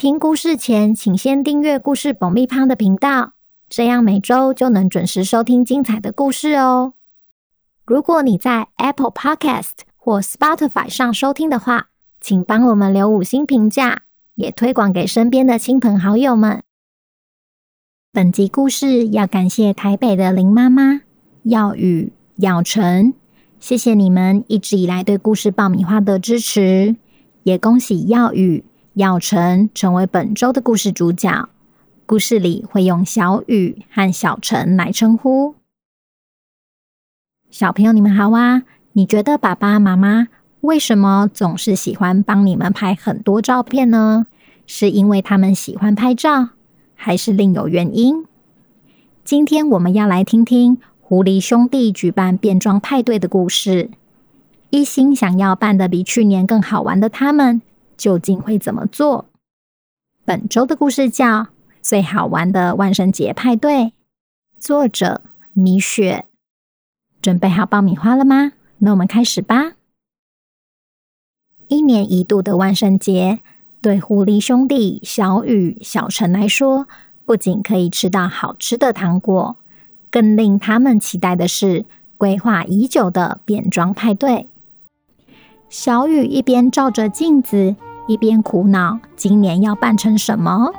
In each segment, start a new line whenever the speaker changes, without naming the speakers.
听故事前，请先订阅故事爆米花的频道，这样每周就能准时收听精彩的故事哦。如果你在 Apple Podcast 或 Spotify 上收听的话，请帮我们留五星评价，也推广给身边的亲朋好友们。本集故事要感谢台北的林妈妈、耀宇、耀成，谢谢你们一直以来对故事爆米花的支持，也恭喜耀宇。耀成成为本周的故事主角，故事里会用小雨和小成来称呼。小朋友，你们好啊！你觉得爸爸妈妈为什么总是喜欢帮你们拍很多照片呢？是因为他们喜欢拍照，还是另有原因？今天我们要来听听狐狸兄弟举办变装派对的故事。一心想要办的比去年更好玩的他们。究竟会怎么做？本周的故事叫《最好玩的万圣节派对》，作者米雪。准备好爆米花了吗？那我们开始吧。一年一度的万圣节，对狐狸兄弟小雨、小陈来说，不仅可以吃到好吃的糖果，更令他们期待的是规划已久的变装派对。小雨一边照着镜子。一边苦恼，今年要扮成什么？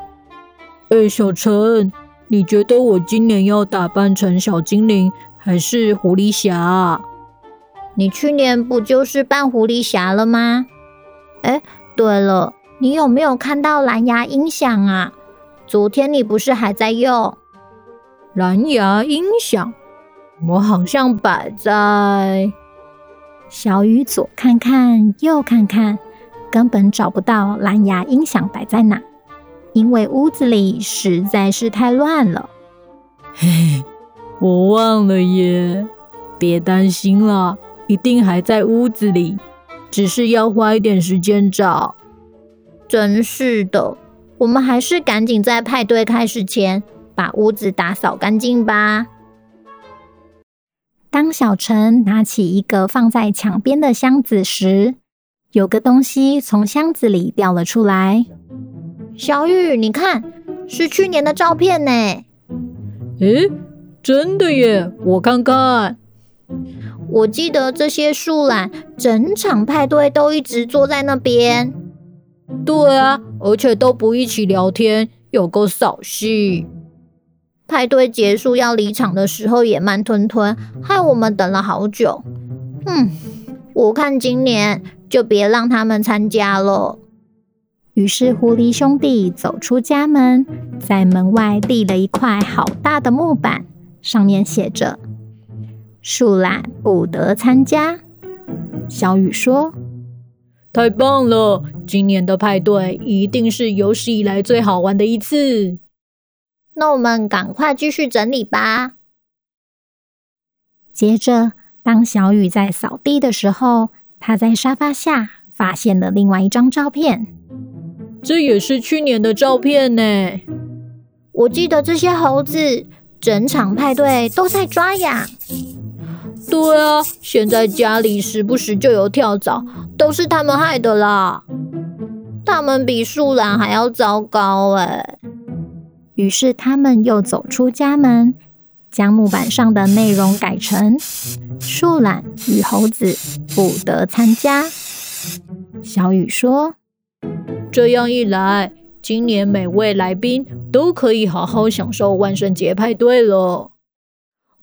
哎，小陈，你觉得我今年要打扮成小精灵还是狐狸侠？
你去年不就是扮狐狸侠了吗？哎，对了，你有没有看到蓝牙音响啊？昨天你不是还在用
蓝牙音响？我好像摆在……
小雨左看看，右看看。根本找不到蓝牙音响摆在哪，因为屋子里实在是太乱了。
嘿，我忘了耶，别担心啦，一定还在屋子里，只是要花一点时间找。
真是的，我们还是赶紧在派对开始前把屋子打扫干净吧。当小陈拿起一个放在墙边的箱子时，有个东西从箱子里掉了出来，小雨，你看，是去年的照片呢。
诶，真的耶！我看看，
我记得这些树懒整场派对都一直坐在那边。
对啊，而且都不一起聊天，有够扫兴。
派对结束要离场的时候也慢吞吞，害我们等了好久。嗯，我看今年。就别让他们参加了。于是狐狸兄弟走出家门，在门外立了一块好大的木板，上面写着“树懒不得参加”。小雨说：“
太棒了，今年的派对一定是有史以来最好玩的一次。”
那我们赶快继续整理吧。接着，当小雨在扫地的时候，他在沙发下发现了另外一张照片，
这也是去年的照片呢。
我记得这些猴子整场派对都在抓痒。
对啊，现在家里时不时就有跳蚤，都是他们害的啦。
他们比树懒还要糟糕哎。于是他们又走出家门。将木板上的内容改成“树懒与猴子不得参加”。小雨说：“
这样一来，今年每位来宾都可以好好享受万圣节派对了。”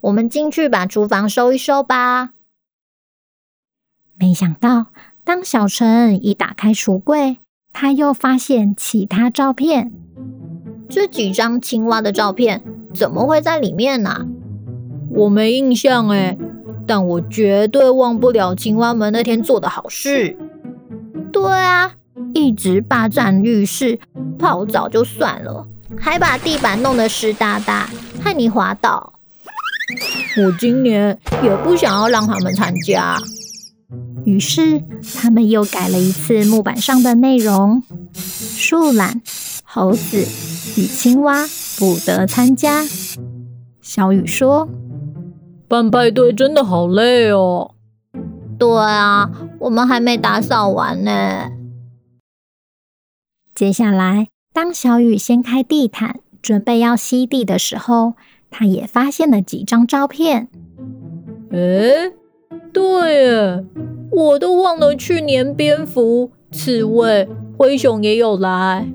我们进去把厨房收一收吧。没想到，当小陈一打开橱柜，他又发现其他照片。这几张青蛙的照片。怎么会在里面呢？
我没印象哎，但我绝对忘不了青蛙们那天做的好事。
对啊，一直霸占浴室，
泡澡就算了，还把地板弄得湿哒哒，害你滑倒。
我今年也不想要让他们参加。
于是他们又改了一次木板上的内容：树懒、猴子与青蛙不得参加。小雨说：“
办派对真的好累哦。”
对啊，我们还没打扫完呢。
接下来，当小雨掀开地毯，准备要吸地的时候，他也发现了几张照片。
诶，对耶，我都忘了去年蝙蝠、刺猬、灰熊也有来。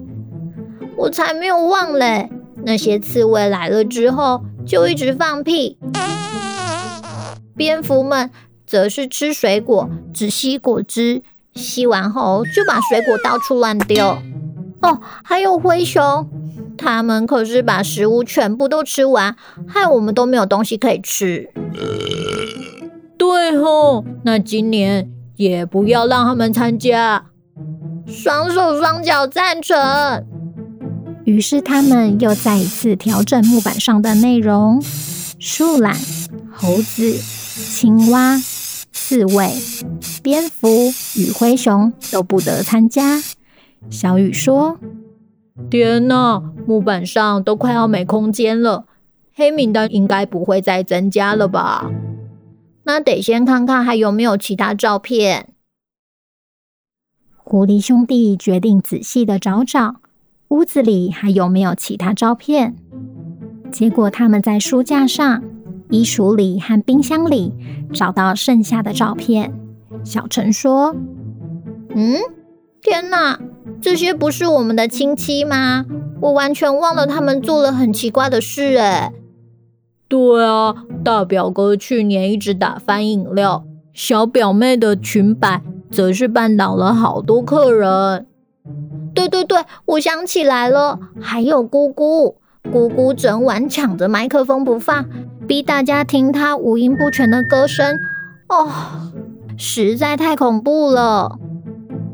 我才没有忘嘞，那些刺猬来了之后就一直放屁，蝙蝠们。则是吃水果，只吸果汁，吸完后就把水果到处乱丢。哦，还有灰熊，他们可是把食物全部都吃完，害我们都没有东西可以吃。
对吼，那今年也不要让他们参加。
双手双脚赞成。
于是他们又再一次调整木板上的内容：树懒、猴子、青蛙。刺猬、蝙蝠与灰熊都不得参加。小雨说：“
天哪，木板上都快要没空间了，黑名单应该不会再增加了吧？
那得先看看还有没有其他照片。”
狐狸兄弟决定仔细的找找屋子里还有没有其他照片。结果他们在书架上。衣橱里和冰箱里找到剩下的照片。小陈说：“
嗯，天哪，这些不是我们的亲戚吗？我完全忘了他们做了很奇怪的事。”哎，
对啊，大表哥去年一直打翻饮料，小表妹的裙摆则是绊倒了好多客人。
对对对，我想起来了，还有姑姑。姑姑整晚抢着麦克风不放，逼大家听他五音不全的歌声。哦，实在太恐怖了！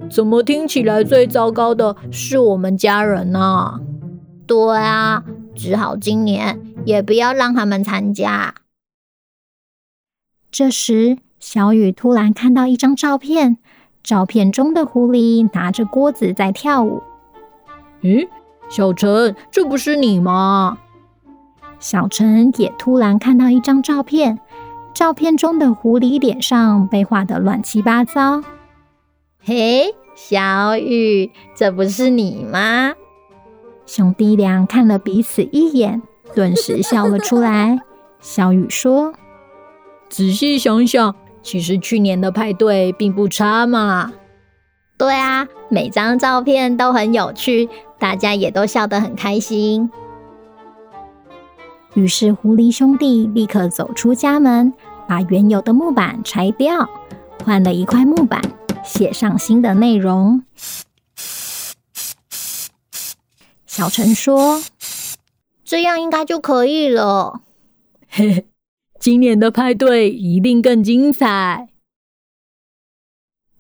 怎么听起来最糟糕的是我们家人呢？
对啊，只好今年也不要让他们参加。
这时，小雨突然看到一张照片，照片中的狐狸拿着锅子在跳舞。
嗯？小陈，这不是你吗？
小陈也突然看到一张照片，照片中的狐狸脸上被画得乱七八糟。
嘿，小雨，这不是你吗？
兄弟俩看了彼此一眼，顿时笑了出来。小雨说：“
仔细想想，其实去年的派对并不差嘛。”
对啊，每张照片都很有趣。大家也都笑得很开心。
于是，狐狸兄弟立刻走出家门，把原有的木板拆掉，换了一块木板，写上新的内容。小陈说：“
这样应该就可以了。”
嘿嘿，今年的派对一定更精彩。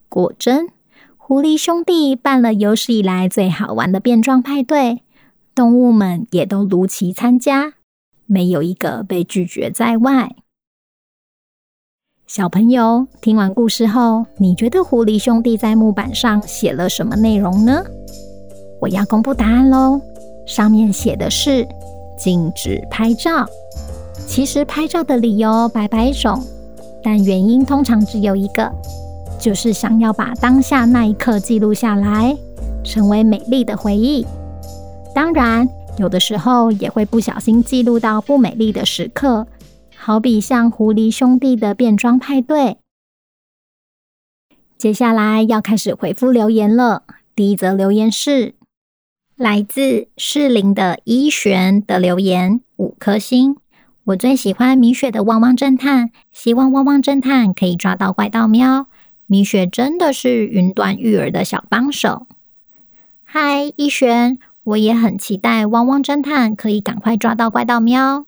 果真。狐狸兄弟办了有史以来最好玩的变装派对，动物们也都如期参加，没有一个被拒绝在外。小朋友听完故事后，你觉得狐狸兄弟在木板上写了什么内容呢？我要公布答案喽，上面写的是禁止拍照。其实拍照的理由百百种，但原因通常只有一个。就是想要把当下那一刻记录下来，成为美丽的回忆。当然，有的时候也会不小心记录到不美丽的时刻，好比像狐狸兄弟的变装派对。接下来要开始回复留言了。第一则留言是来自士林的一璇的留言，五颗星。我最喜欢米雪的汪汪侦探，希望汪汪侦探可以抓到怪盗喵。米雪真的是云端育儿的小帮手。嗨，一璇，我也很期待汪汪侦探可以赶快抓到怪盗喵。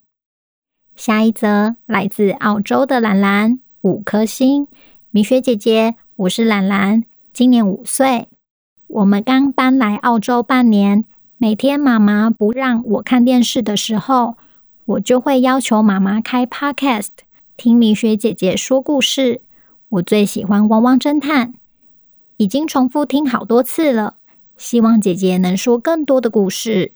下一则来自澳洲的兰兰，五颗星。米雪姐姐，我是兰兰，今年五岁。我们刚搬来澳洲半年，每天妈妈不让我看电视的时候，我就会要求妈妈开 Podcast，听米雪姐姐说故事。我最喜欢《汪汪侦探》，已经重复听好多次了。希望姐姐能说更多的故事。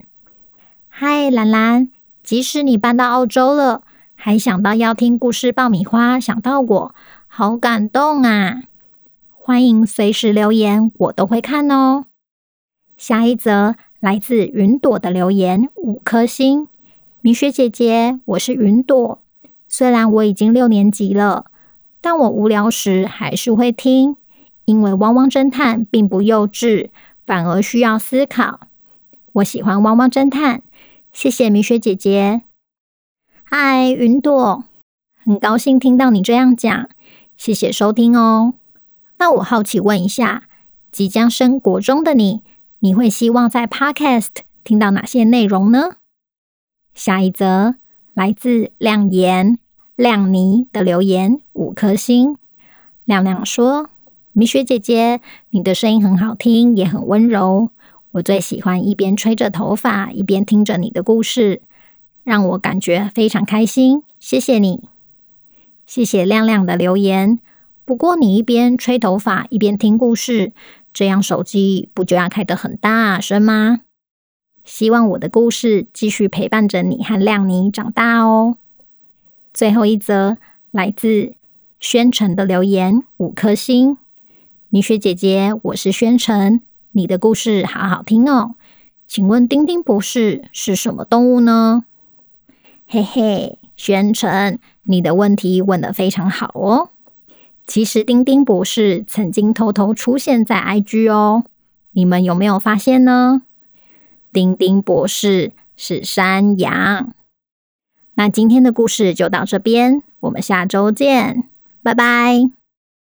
嗨，兰兰，即使你搬到澳洲了，还想到要听故事爆米花，想到我，好感动啊！欢迎随时留言，我都会看哦。下一则来自云朵的留言，五颗星。米雪姐姐，我是云朵。虽然我已经六年级了，但我无聊时还是会听，因为《汪汪侦探》并不幼稚，反而需要思考。我喜欢《汪汪侦探》，谢谢米雪姐姐。嗨，云朵，很高兴听到你这样讲，谢谢收听哦。那我好奇问一下，即将升国中的你，你会希望在 Podcast 听到哪些内容呢？下一则来自亮言亮妮的留言，五颗星。亮亮说：“米雪姐姐，你的声音很好听，也很温柔。我最喜欢一边吹着头发，一边听着你的故事，让我感觉非常开心。谢谢你，谢谢亮亮的留言。”不过，你一边吹头发一边听故事，这样手机不就要开得很大声吗？希望我的故事继续陪伴着你和亮妮长大哦。最后一则来自宣城的留言，五颗星。米雪姐姐，我是宣城，你的故事好好听哦。请问丁丁博士是什么动物呢？嘿嘿，宣城，你的问题问得非常好哦。其实，丁丁博士曾经偷偷出现在 IG 哦，你们有没有发现呢？丁丁博士是山羊。那今天的故事就到这边，我们下周见，拜拜。